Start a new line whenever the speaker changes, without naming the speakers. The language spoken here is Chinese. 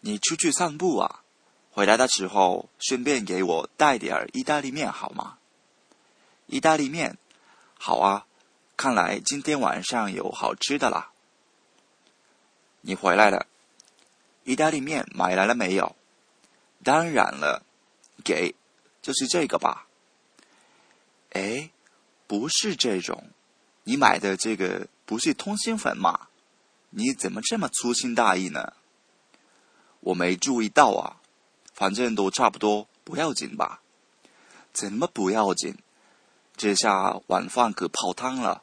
你出去散步啊？回来的时候顺便给我带点儿意大利面好吗？意大利面，好啊。看来今天晚上有好吃的啦。你回来了，意大利面买来了没有？当然了，给，就是这个吧。哎，不是这种，你买的这个不是通心粉吗？你怎么这么粗心大意呢？我没注意到啊，反正都差不多，不要紧吧？怎么不要紧？这下晚饭可泡汤了。